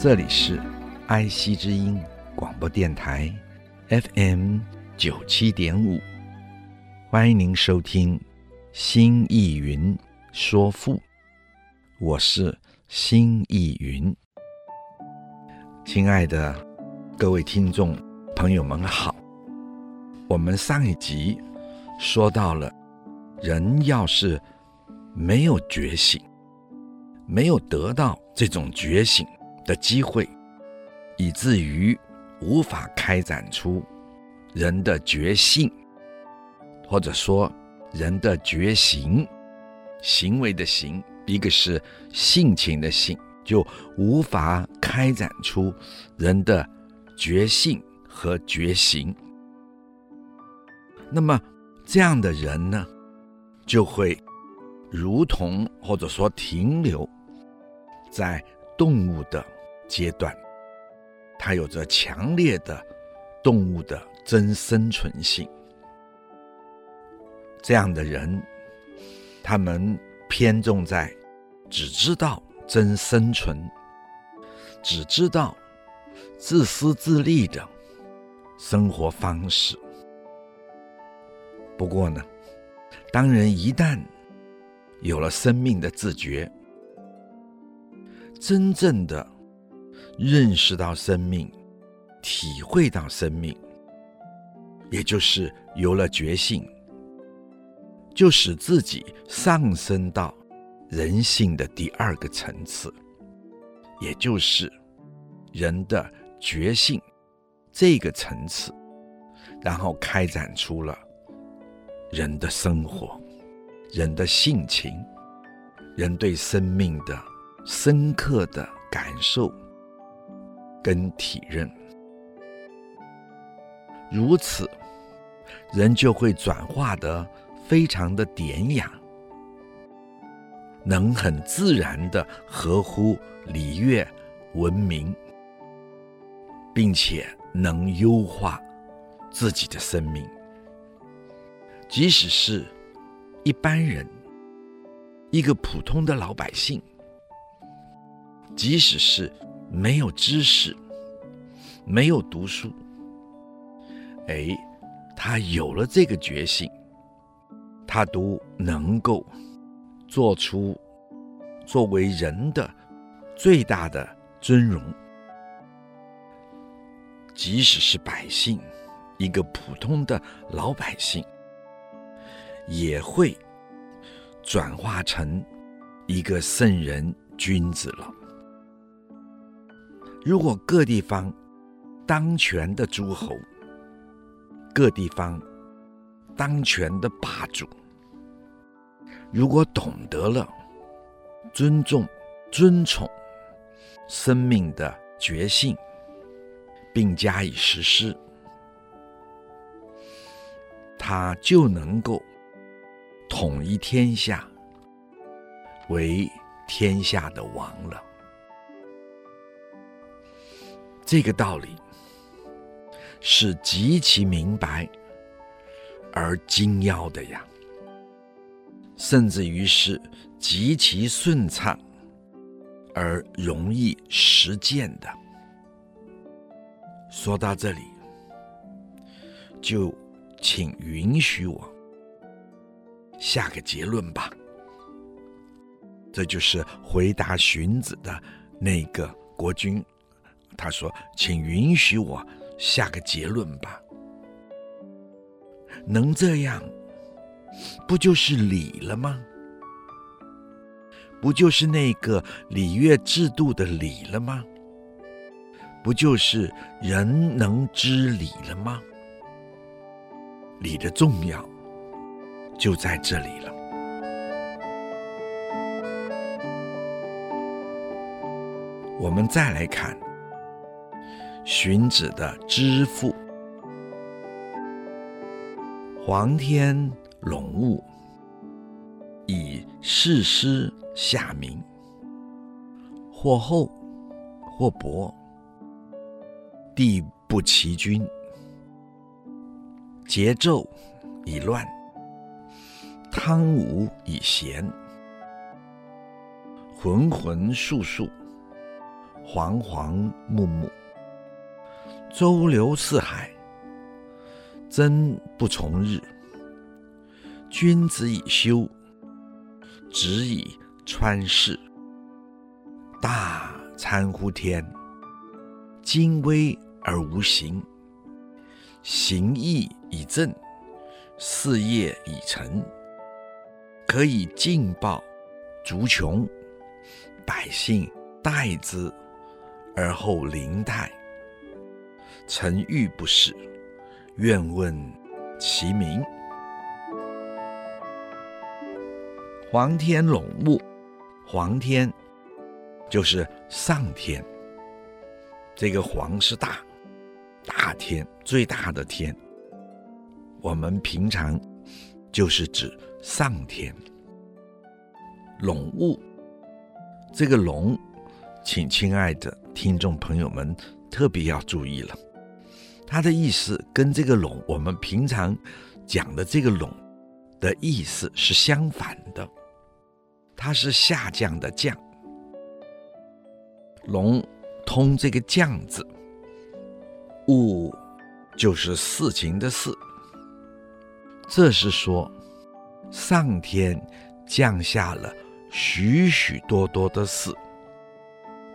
这里是爱惜之音广播电台，FM 九七点五，欢迎您收听《新意云说赋》，我是新意云。亲爱的各位听众朋友们好，我们上一集说到了，人要是没有觉醒，没有得到这种觉醒。的机会，以至于无法开展出人的觉性，或者说人的觉行，行为的行，一个是性情的性，就无法开展出人的觉性和觉行。那么这样的人呢，就会如同或者说停留在动物的。阶段，它有着强烈的动物的真生存性。这样的人，他们偏重在只知道真生存，只知道自私自利的生活方式。不过呢，当人一旦有了生命的自觉，真正的认识到生命，体会到生命，也就是有了觉性，就使自己上升到人性的第二个层次，也就是人的觉性这个层次，然后开展出了人的生活、人的性情、人对生命的深刻的感受。跟体认，如此，人就会转化得非常的典雅，能很自然的合乎礼乐文明，并且能优化自己的生命。即使是一般人，一个普通的老百姓，即使是。没有知识，没有读书，哎，他有了这个觉醒，他都能够做出作为人的最大的尊荣。即使是百姓，一个普通的老百姓，也会转化成一个圣人君子了。如果各地方当权的诸侯，各地方当权的霸主，如果懂得了尊重、尊崇生命的觉性，并加以实施，他就能够统一天下，为天下的王了。这个道理是极其明白而精要的呀，甚至于是极其顺畅而容易实践的。说到这里，就请允许我下个结论吧。这就是回答荀子的那个国君。他说请允许我下个结论吧。能这样不就是礼了吗？不就是那个礼乐制度的礼了吗？不就是人能知礼了吗？礼的重要就在这里了。我们再来看荀子的知赋：黄天讽物，以誓师下民，或厚或薄，地不其均，桀纣以乱，汤武以咸，浑浑肃肃。惶惶穆穆，周流四海，真不从日。君子以修，直以穿世。大参乎天，精微而无形。形意以正，事业以成。可以尽报族穷，百姓待之。而后临泰，臣欲不仕，愿问其名。黄天龙物，黄天就是上天。这个黄是大，大天，最大的天。我们平常就是指上天。龙物，这个龙。请亲爱的听众朋友们特别要注意了，它的意思跟这个“讽”我们平常讲的这个“讽”的意思是相反的，它是下降的“降”。龙通这个“降”字，物就是事情的“事”，这是说上天降下了许许多多的事。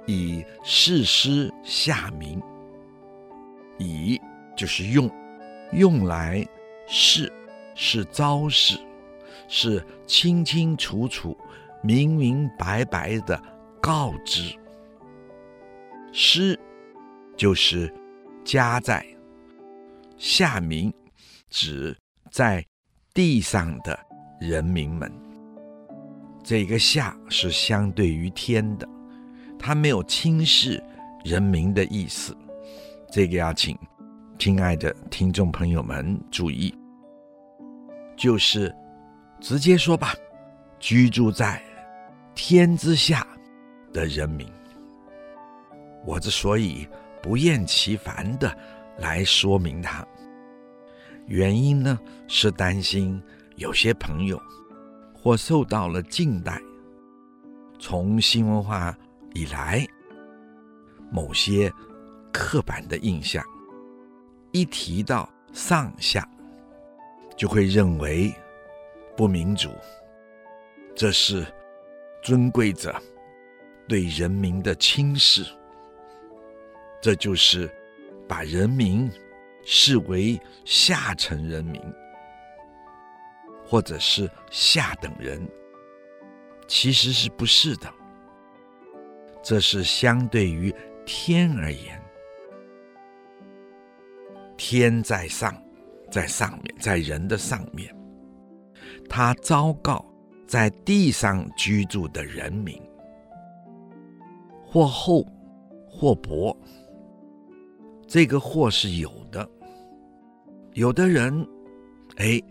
以誓师下民，以就是用，用来是是招式，是清清楚楚、明明白白的告知。师就是加在下民，指在地上的人民们。这个下是相对于天的。他没有轻视人民的意思，这个要请亲爱的听众朋友们注意，就是直接说吧，居住在天之下的人民。我之所以不厌其烦的来说明它，原因呢是担心有些朋友或受到了近代从新文化。以来，某些刻板的印象，一提到上下，就会认为不民主，这是尊贵者对人民的轻视，这就是把人民视为下层人民，或者是下等人，其实是不是的。这是相对于天而言，天在上，在上面，在人的上面，他昭告在地上居住的人民，或厚或薄，这个或是有的，有的人，哎，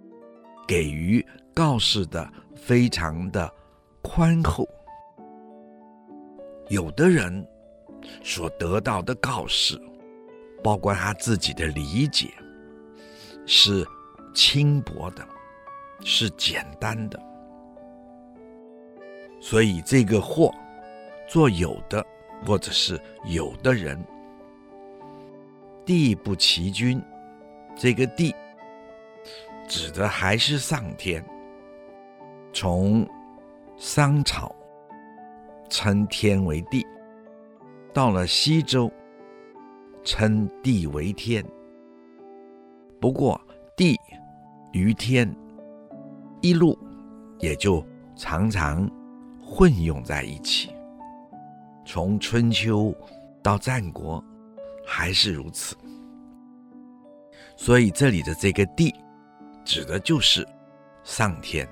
给予告示的非常的宽厚。有的人所得到的告示，包括他自己的理解，是轻薄的，是简单的。所以这个“或”做有的，或者是有的人，地不齐君，这个“地”指的还是上天。从商朝。称天为地，到了西周，称地为天。不过地与天一路也就常常混用在一起。从春秋到战国还是如此。所以这里的这个地，指的就是上天，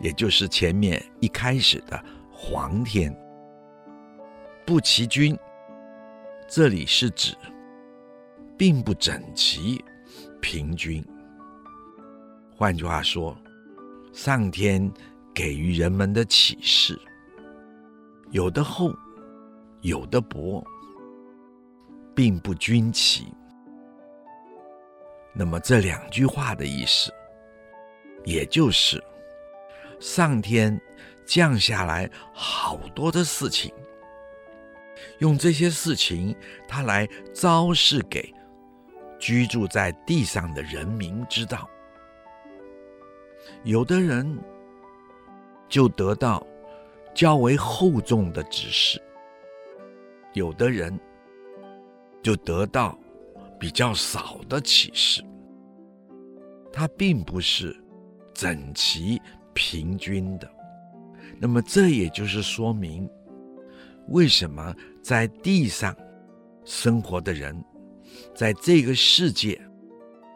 也就是前面一开始的。黄天，不齐君，这里是指并不整齐、平均。换句话说，上天给予人们的启示，有的厚，有的薄，并不均齐。那么这两句话的意思，也就是上天降下来好多的事情，用这些事情，他来昭示给居住在地上的人民知道。有的人就得到较为厚重的指示，有的人就得到比较少的启示。它并不是整齐平均的。那么这也就是说明，为什么在地上生活的人，在这个世界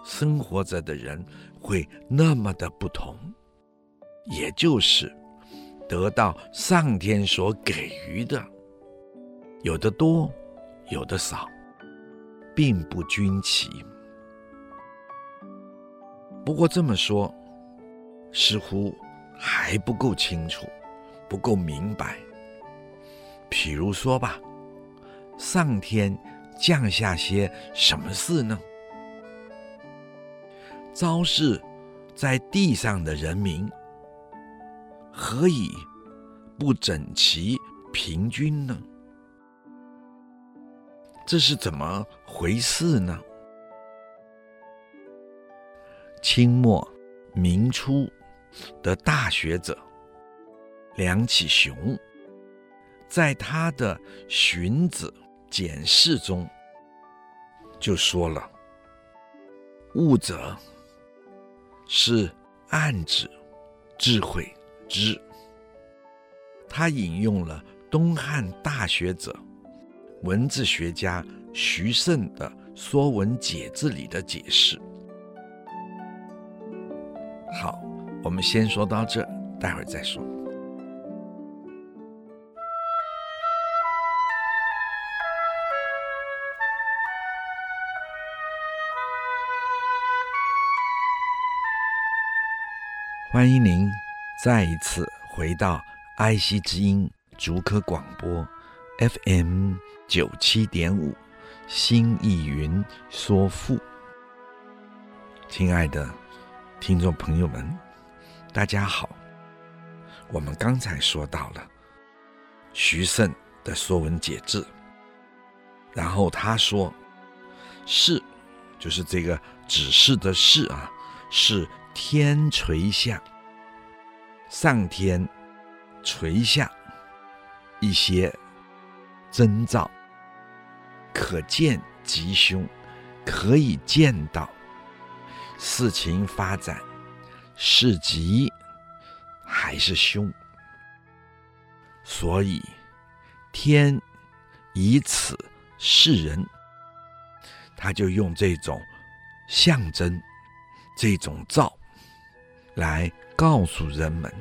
生活着的人。会那么的不同，也就是得到上天所给予的，有的多，有的少，并不均齐。不过这么说，似乎还不够清楚，不够明白。譬如说吧，上天降下些什么事呢？昭示在地上的人民，何以不整齐平均呢？这是怎么回事呢？清末明初的大学者梁启雄，在他的《荀子简释》中就说了：“物者。”是暗指智慧之。他引用了东汉大学者、文字学家徐慎的《说文解字》里的解释。好，我们先说到这，待会儿再说。欢迎您再一次回到爱惜之音竹科广播 FM 九七点五，新意云说赋。亲爱的听众朋友们，大家好。我们刚才说到了徐慎的《说文解字》，然后他说：“是，就是这个指示的示啊，是。”天垂下，上天垂下一些征兆，可见吉凶，可以见到事情发展是吉还是凶，所以天以此示人，他就用这种象征，这种兆。来告诉人们，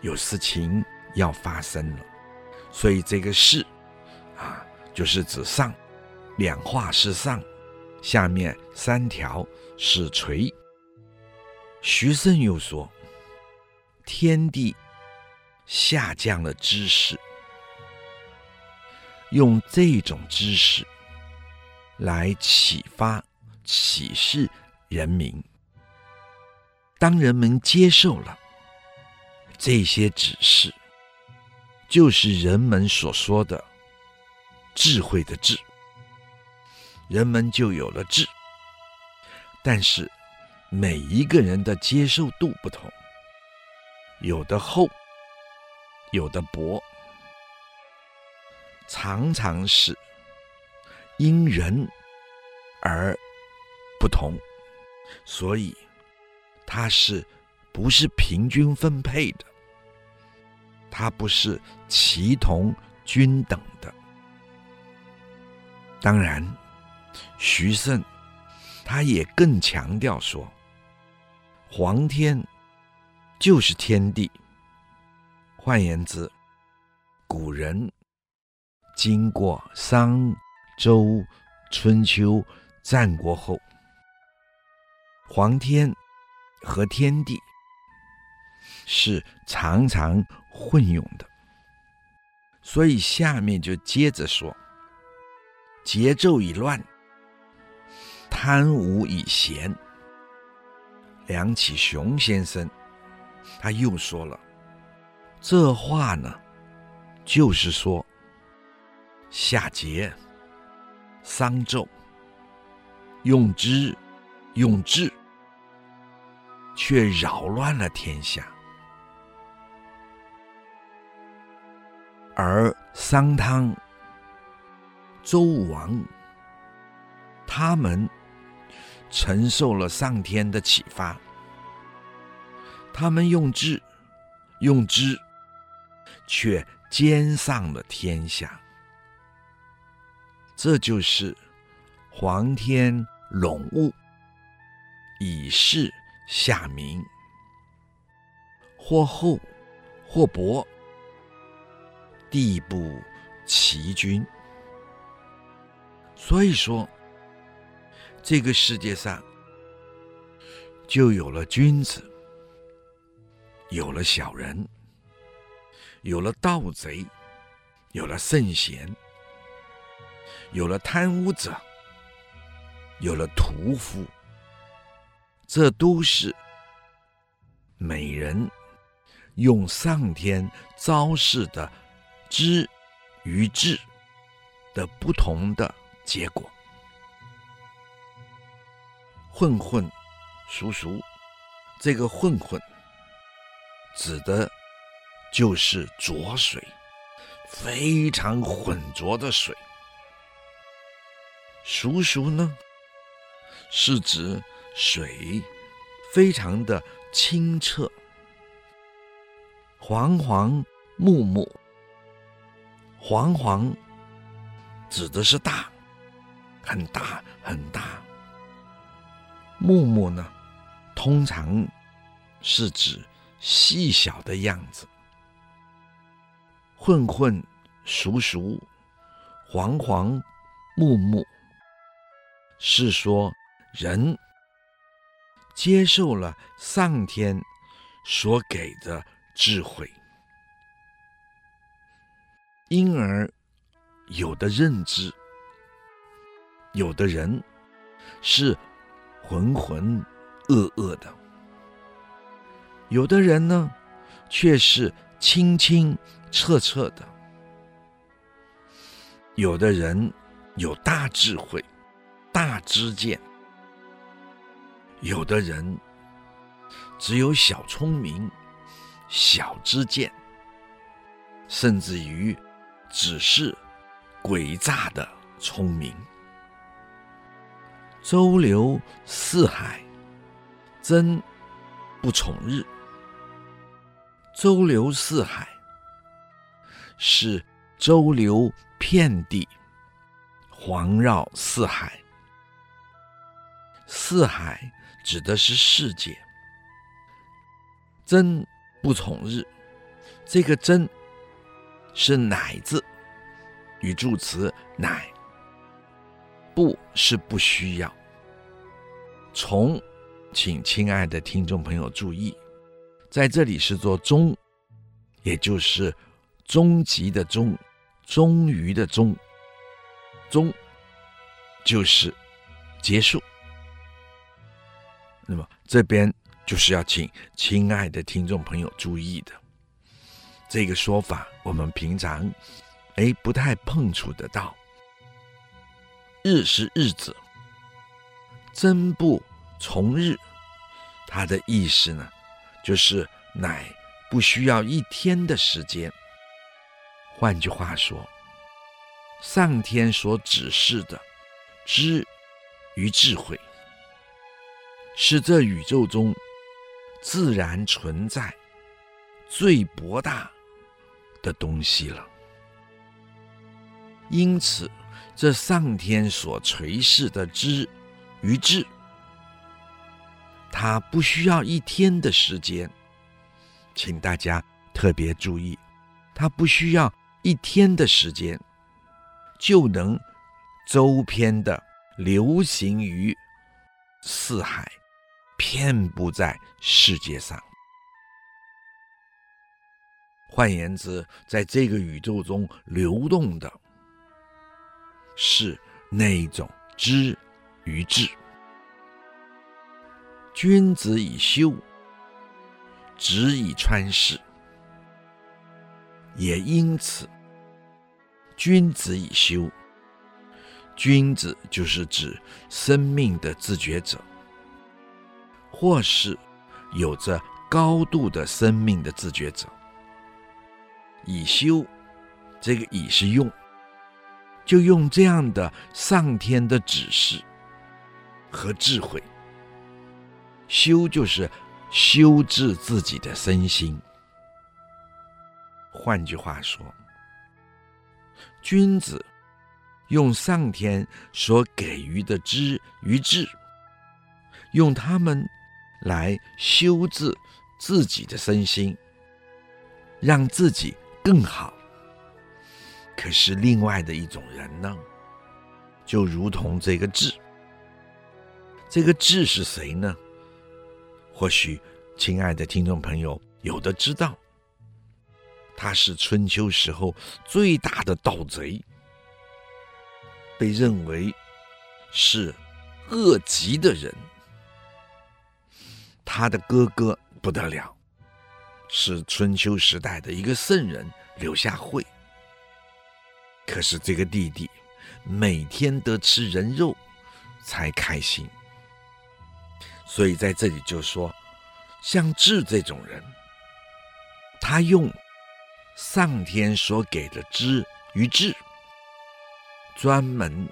有事情要发生了，所以这个“事”啊，就是指上，两画是上，下面三条是垂。徐慎又说，天地下降了知识，用这种知识来启发、启示人民。当人们接受了这些指示，就是人们所说的智慧的智，人们就有了智。但是每一个人的接受度不同，有的厚，有的薄，常常是因人而不同，所以。它是不是平均分配的？它不是齐同均等的。当然，徐慎他也更强调说，皇天就是天地。换言之，古人经过商、周、春秋、战国后，皇天和天地是常常混用的，所以下面就接着说：节奏已乱，贪污以闲。梁启雄先生他又说了，这话呢，就是说夏桀、商纣用之用智，却扰乱了天下；而商汤、周武王他们承受了上天的启发，他们用智用知，却兼上了天下。这就是皇天垄物，以示下民，或厚或薄，地不齐均。所以说，这个世界上就有了君子，有了小人，有了盗贼，有了圣贤。有了贪污者，有了屠夫，这都是美人用上天昭示的知与智的不同的结果。混混熟熟，这个混混指的就是浊水，非常浑浊的水。浊浊呢，是指水非常的清澈。黄黄木木，黄黄指的是大，很大很大。木木呢，通常是指细小的样子。混混熟熟，黄黄木木。是说，人接受了上天所给的智慧，因而有的认知，有的人是浑浑噩噩的，有的人呢却是清清澈澈的，有的人有大智慧。大知见，有的人只有小聪明、小知见，甚至于只是诡诈的聪明。周流四海，真不从日。周流四海是周流遍地，环绕四海。四海指的是世界，真不从日。这个真是乃字，语助词乃，不是不需要。从，请亲爱的听众朋友注意，在这里是做终，也就是终极的终，终于的终，终就是结束。那么这边就是要请亲爱的听众朋友注意的，这个说法我们平常哎不太碰触得到。日是日子，真不从日，它的意思呢，就是乃不需要一天的时间。换句话说，上天所指示的知与智慧。是这宇宙中自然存在最博大的东西了。因此，这上天所垂示的知与智，它不需要一天的时间，请大家特别注意，它不需要一天的时间，就能周遍的流行于四海，遍布在世界上。换言之，在这个宇宙中流动的是那一种知与智。君子以修，直以穿世。也因此，君子以修，君子就是指生命的自觉者，或是有着高度的生命的自觉者。以修，这个以是用，就用这样的上天的指示和智慧，修就是修治自己的身心。换句话说，君子用上天所给予的知与智，用他们来修治自己的身心，让自己更好。可是另外的一种人呢，就如同这个智，这个智是谁呢？或许亲爱的听众朋友有的知道。他是春秋时候最大的盗贼，被认为是恶极的人。他的哥哥不得了，是春秋时代的一个圣人柳下惠。可是这个弟弟每天得吃人肉才开心，所以在这里就说，像智这种人，他用。上天所给的知与智，专门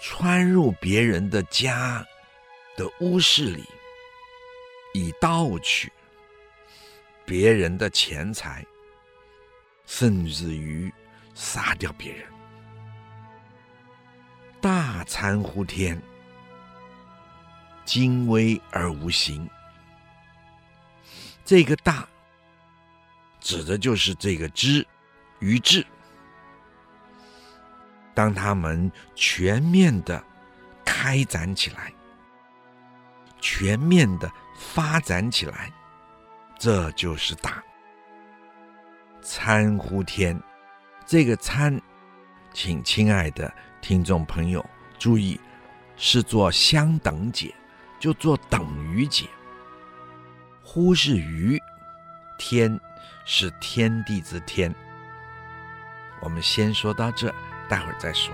穿入别人的家的屋室里，以盗取别人的钱财，甚至于杀掉别人。大参乎天，精微而无形。这个大。指的就是这个知与智，当他们全面的开展起来，全面的发展起来，这就是大。参乎天，这个参，请亲爱的听众朋友注意，是做相等解，就做等于解。乎是于天。是天地之天。我们先说到这，待会儿再说。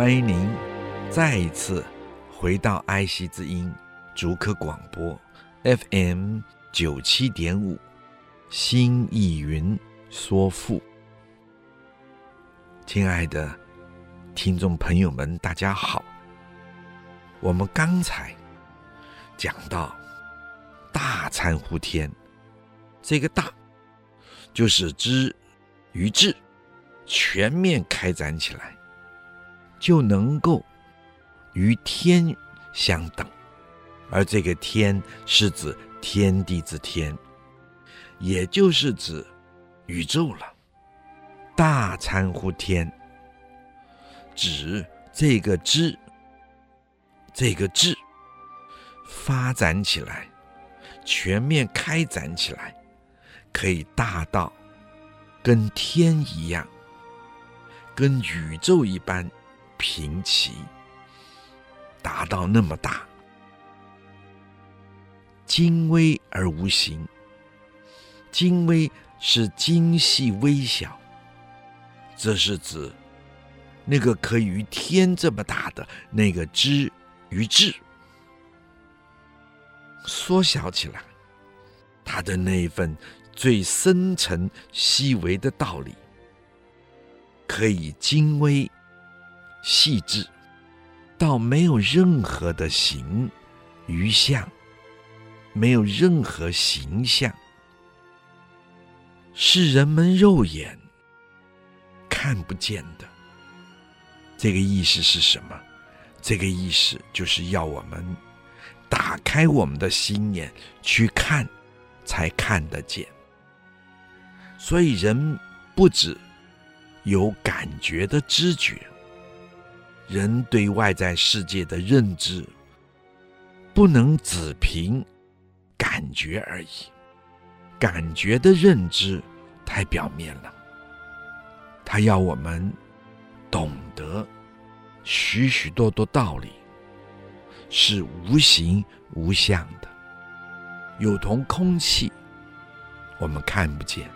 欢迎您再一次回到爱惜之音竹科广播 FM 九七点五，新意云说赋。亲爱的听众朋友们，大家好。我们刚才讲到“大参乎天”，这个“大”就是知与智全面开展起来，就能够与天相等。而这个“天”是指天地之天，也就是指宇宙了。大参乎天，指这个知，这个智发展起来，全面开展起来，可以大到跟天一样，跟宇宙一般平齐，达到那么大，精微而无形。精微是精细微小。这是指那个可以与天这么大的那个知与智，缩小起来，它的那一份最深沉细微的道理，可以精微细致到没有任何的形余相，没有任何形象，是人们肉眼看不见的，这个意思是什么？这个意思就是要我们打开我们的心眼去看，才看得见。所以人不只有感觉的知觉，人对外在世界的认知不能只凭感觉而已，感觉的认知太表面了。他要我们懂得许许多多道理，是无形无相的，有同空气，我们看不见，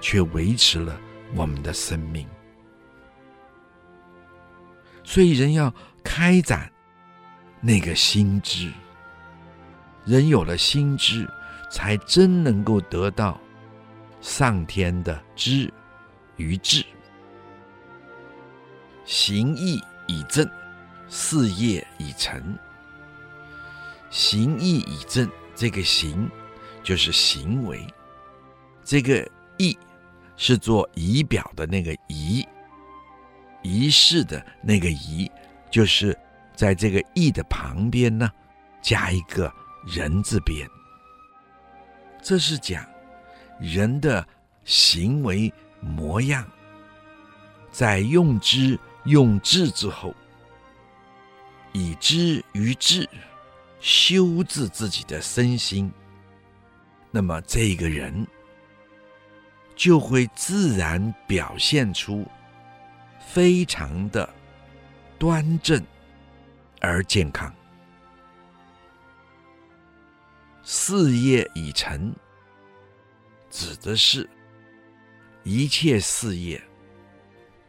却维持了我们的生命。所以，人要开展那个心知，人有了心知，才真能够得到上天的知与智。行义以正，事业以成。行义以正，这个行就是行为，这个义是做仪表的那个仪。仪式的那个仪，就是在这个义的旁边呢，加一个人字边。这是讲人的行为模样，在用知用智之后，以知于智修治自己的身心，那么这个人就会自然表现出。非常的端正而健康，事业已成，指的是一切事业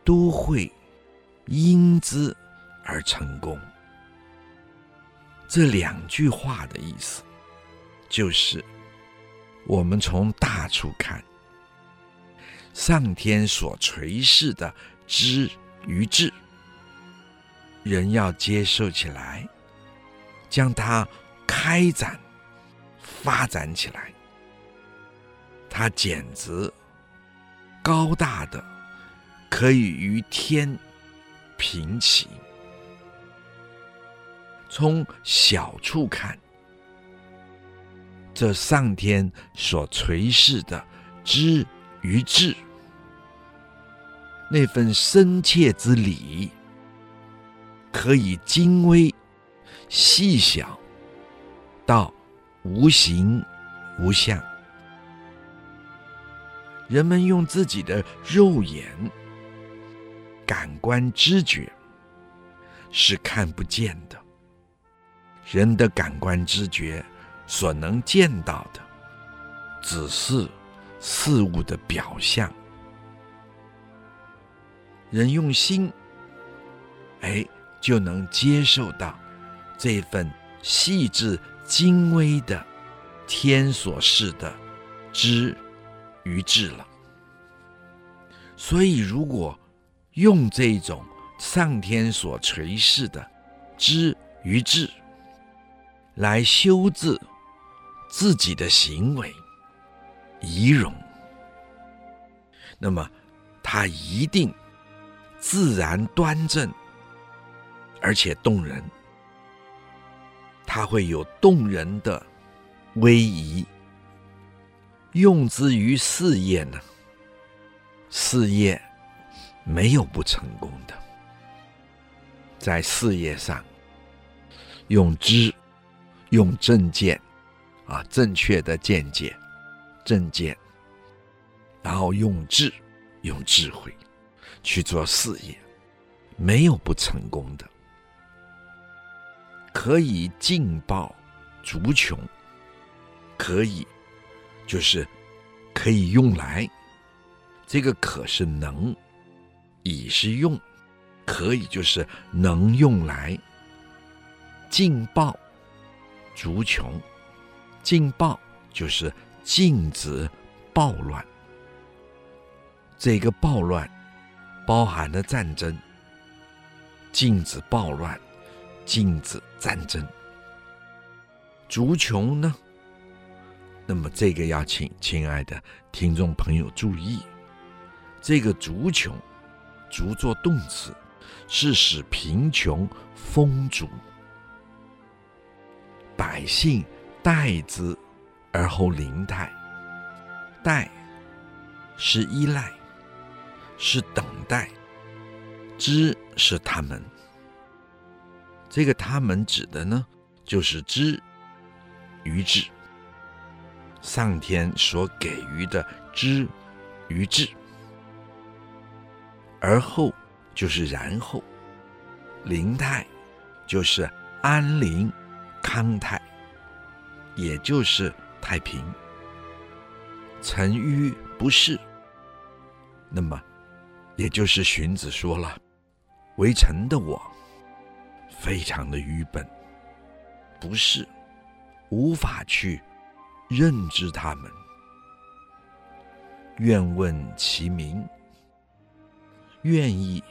都会因之而成功。这两句话的意思，就是我们从大处看，上天所垂示的。知与智，人要接受起来，将它开展、发展起来，它简直高大的，可以与天平齐。从小处看，这上天所垂示的知与智。那份深切之理，可以精微细小到无形无相。人们用自己的肉眼、感官知觉是看不见的。人的感官知觉所能见到的，只是事物的表象。人用心，哎，就能接受到这份细致精微的天所示的知与智了。所以，如果用这种上天所垂示的知与智来修治自己的行为仪容，那么他一定。自然端正，而且动人，它会有动人的威仪。用之于事业呢，事业没有不成功的。在事业上，用知，用正见，啊，正确的见解，正见，然后用智，用智慧。去做事业，没有不成功的。可以劲爆足穷，可以就是可以用来，这个可是能，以是用，可以就是能用来劲爆足穷，劲爆就是禁止暴乱，这个暴乱。包含了战争，禁止暴乱，禁止战争。足穷呢？那么这个要请亲爱的听众朋友注意，这个足穷，足做动词，是使贫穷丰足。百姓待之而后灵泰，待是依赖，是等待，知是他们。这个他们指的呢，就是知与智，上天所给予的知与智。而后就是然后，灵泰就是安宁。康泰，也就是太平。臣愚不适，那么，也就是荀子说了，为臣的我，非常的愚笨，不是，无法去认知他们。愿问其名，愿意，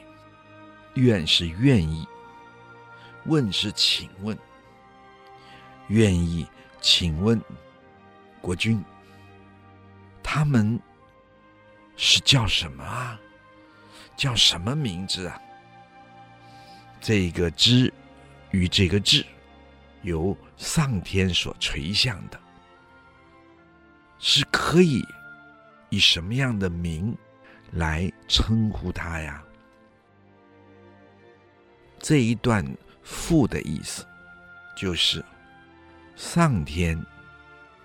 愿是愿意，问是请问。愿意请问国君，他们是叫什么啊？叫什么名字啊？这个知与这个智，由上天所垂象的，是可以以什么样的名来称呼他呀？这一段赋的意思就是。上天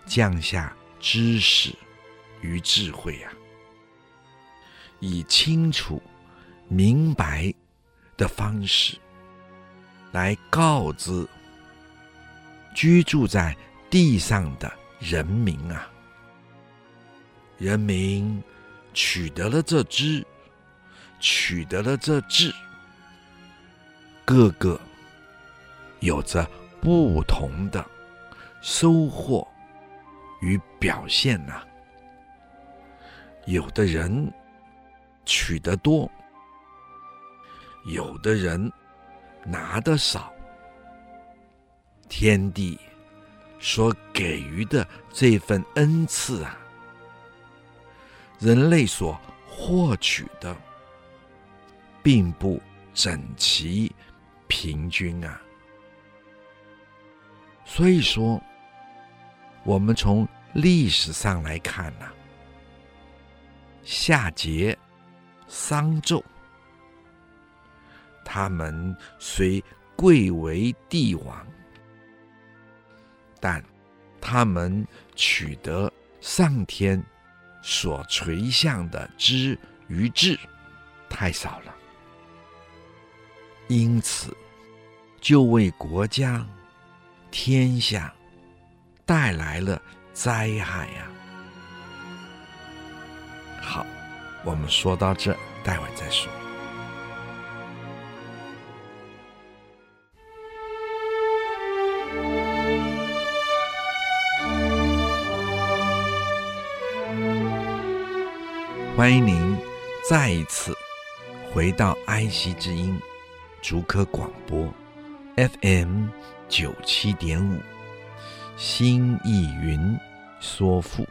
降下知识与智慧啊，以清楚明白的方式来告知居住在地上的人民啊，人民取得了这知，取得了这智，个个有着不同的。收获与表现呐、有的人取得多，有的人拿的少。天地所给予的这份恩赐啊，人类所获取的并不整齐平均啊，所以说。我们从历史上来看呐、夏桀、商纣，他们虽贵为帝王，但他们取得上天所垂象的知与智太少了，因此就为国家、天下。带来了灾害呀！好，我们说到这，待会再说。欢迎您再一次回到埃惜之音竹科广播 FM 九七点五。新意云说赋，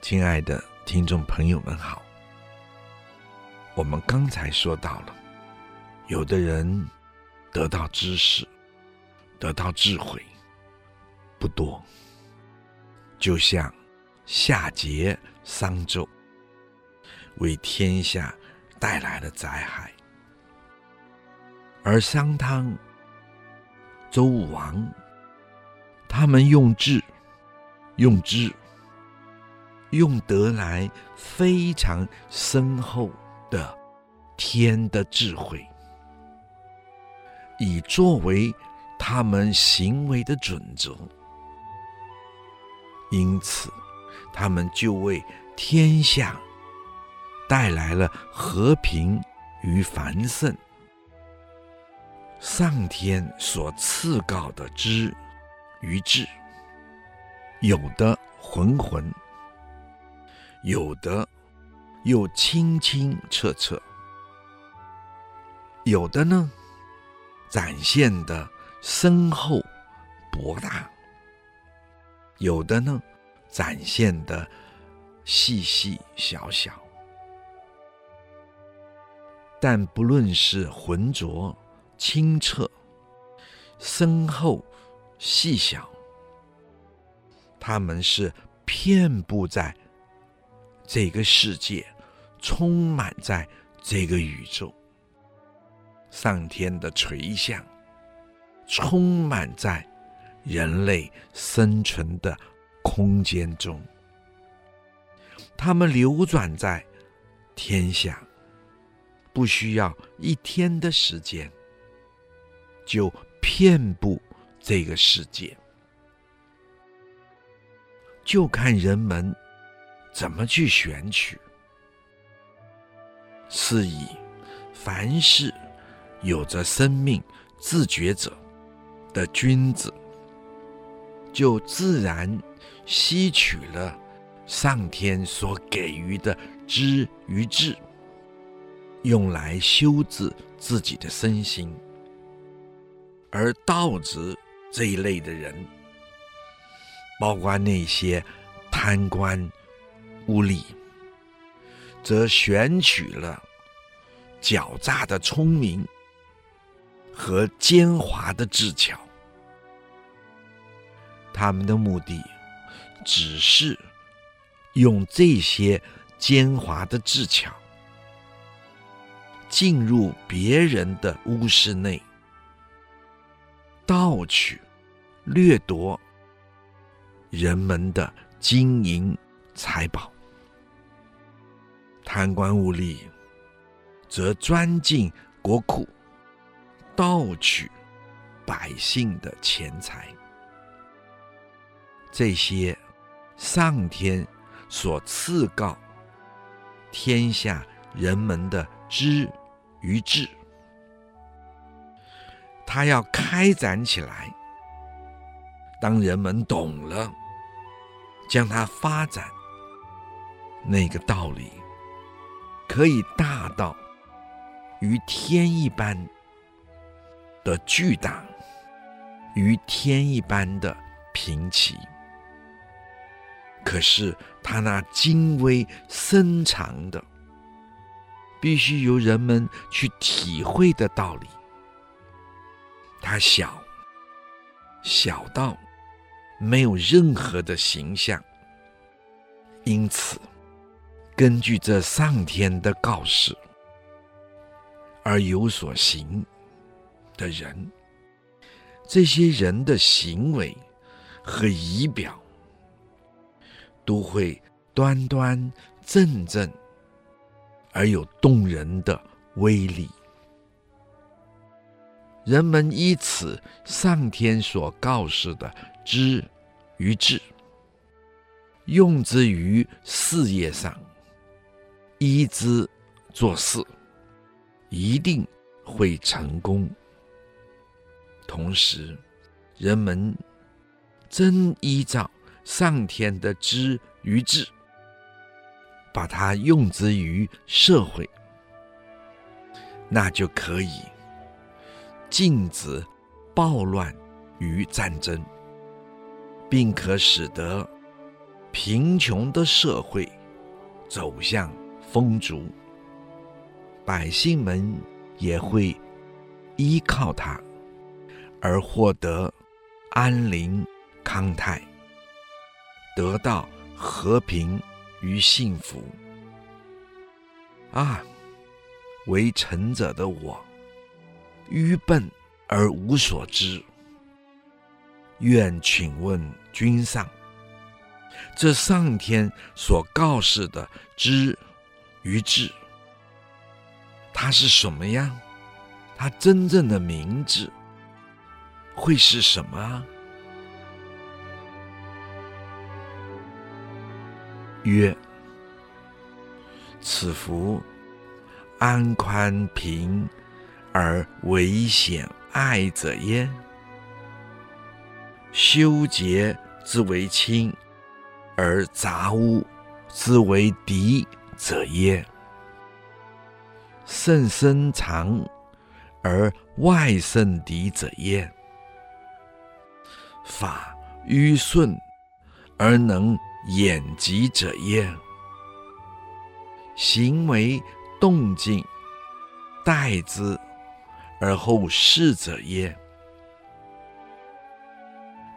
亲爱的听众朋友们好。我们刚才说到了，有的人得到知识，得到智慧不多，就像夏桀、商纣为天下带来了灾害，而商汤、周武王。他们用智、用知、用得来非常深厚的天的智慧，以作为他们行为的准则，因此他们就为天下带来了和平与繁盛。上天所赐告的知。与智，有的浑浑，有的又清清澈澈，有的呢展现的深厚博大，有的呢展现的细细小小。但不论是浑浊清澈、深厚、细小，它们是遍布在这个世界，充满在这个宇宙，上天的垂象，充满在人类生存的空间中，它们流转在天下。不需要一天的时间，就遍布这个世界，就看人们怎么去选取。是以，凡是有着生命自觉者的君子，就自然吸取了上天所给予的知与智。用来修治自己的身心，而盗贼这一类的人，包括那些贪官污吏，则选取了狡诈的聪明和奸猾的智巧，他们的目的只是用这些奸猾的智巧。进入别人的屋室内，盗取、掠夺人们的金银财宝；贪官污吏则钻进国库，盗取百姓的钱财。这些上天所赐告天下人们的知。于智，他要开展起来。当人们懂了，将它发展，那个道理可以大到与天一般的巨大，与天一般的平齐。可是他那精微深长的。必须由人们去体会的道理，它小，小到没有任何的形象。因此，根据这上天的告示而有所行的人，这些人的行为和仪表都会端端正正。而有动人的威力，人们依此上天所告示的知与智，用之于事业上，依之做事，一定会成功。同时，人们真依照上天的知与智。把它用之于社会，那就可以禁止暴乱与战争，并可使得贫穷的社会走向丰足，百姓们也会依靠它而获得安宁康泰，得到和平。与幸福啊！为臣者的我，愚笨而无所知。愿请问君上，这上天所告示的知与智，它是什么样？它真正的名字会是什么？曰：此福安宽平而危险爱者焉？修洁之为亲，而杂污之为敌者耶？甚深藏而外甚敌者耶？法迂顺而能眼疾者耶？行为动静待之而后世者耶？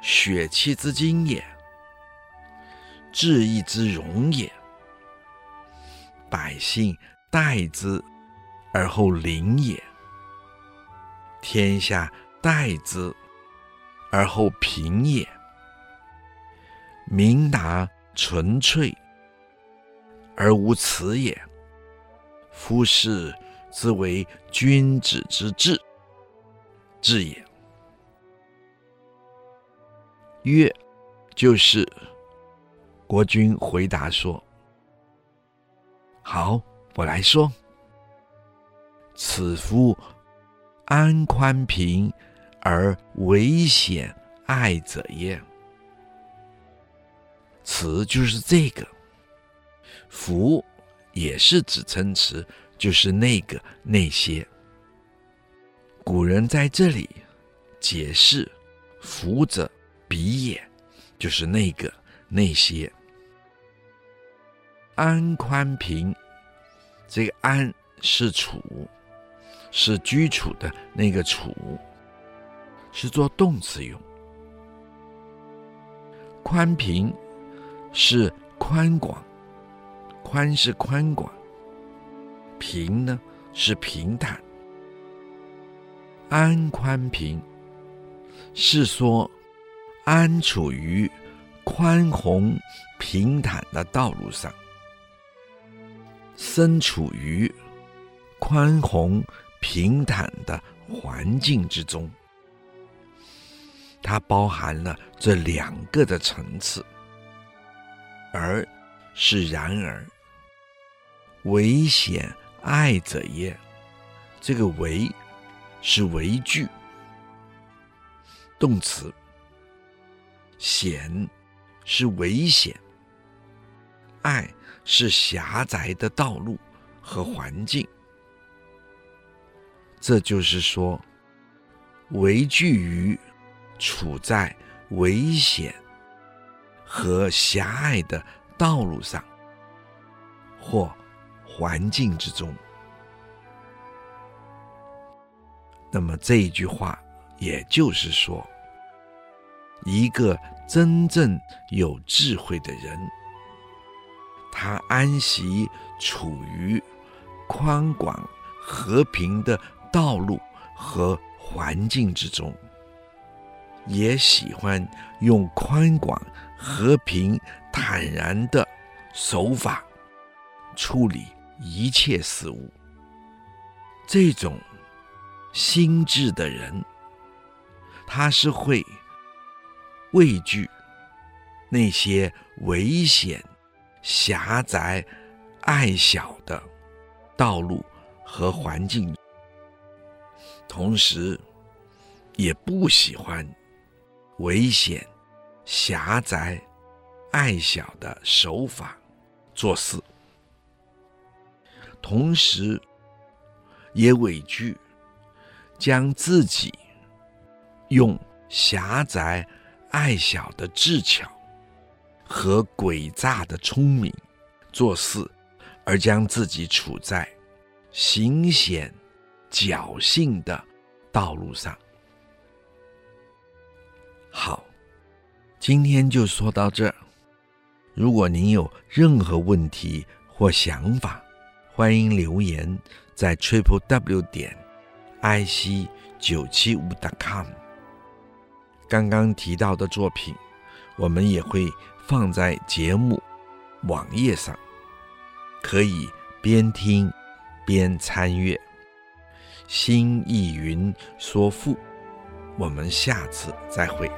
血气之精也，志意之容也。百姓待之而后灵也，天下待之而后平也。明达纯粹而无辞也。夫是之为君子之志，志也。曰，就是国君回答说：“好，我来说。此夫安宽平而为险爱者耶？词就是这个。福也是指称词，就是那个那些。古人在这里解释福者。”彼也，就是那个那些。安宽平，这个安是处，是居处的那个处，是做动词用。宽平是宽广，宽是宽广，平呢是平坦。安宽平是说。安处于宽宏平坦的道路上，身处于宽宏平坦的环境之中，它包含了这两个的层次，而是然而，为显爱者也？这个为是为句，动词。险是危险，爱是狭窄的道路和环境。这就是说，为句于处在危险和狭隘的道路上或环境之中。那么这一句话，也就是说，一个真正有智慧的人，他安息处于宽广和平的道路和环境之中，也喜欢用宽广和平坦然的手法处理一切事物。这种心智的人，他是会。畏惧那些危险、狭窄、矮小的道路和环境，同时也不喜欢危险、狭窄、矮小的手法做事，同时也畏惧将自己用狭窄。爱小的智巧和诡诈的聪明做事，而将自己处在行险侥幸的道路上。好，今天就说到这。如果您有任何问题或想法，欢迎留言在 triple w 点 i c 九七五 dot com。刚刚提到的作品，我们也会放在节目网页上，可以边听边参阅。新意云说赋，我们下次再会。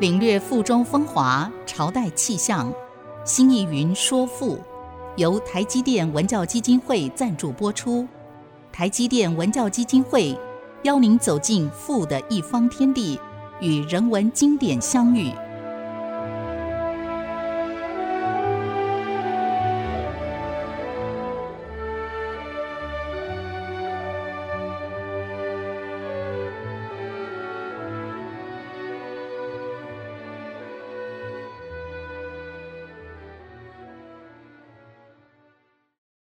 领略赋中风华，朝代气象。新意云说赋，由台积电文教基金会赞助播出。台积电文教基金会。邀您走进赋的一方天地，与人文经典相遇。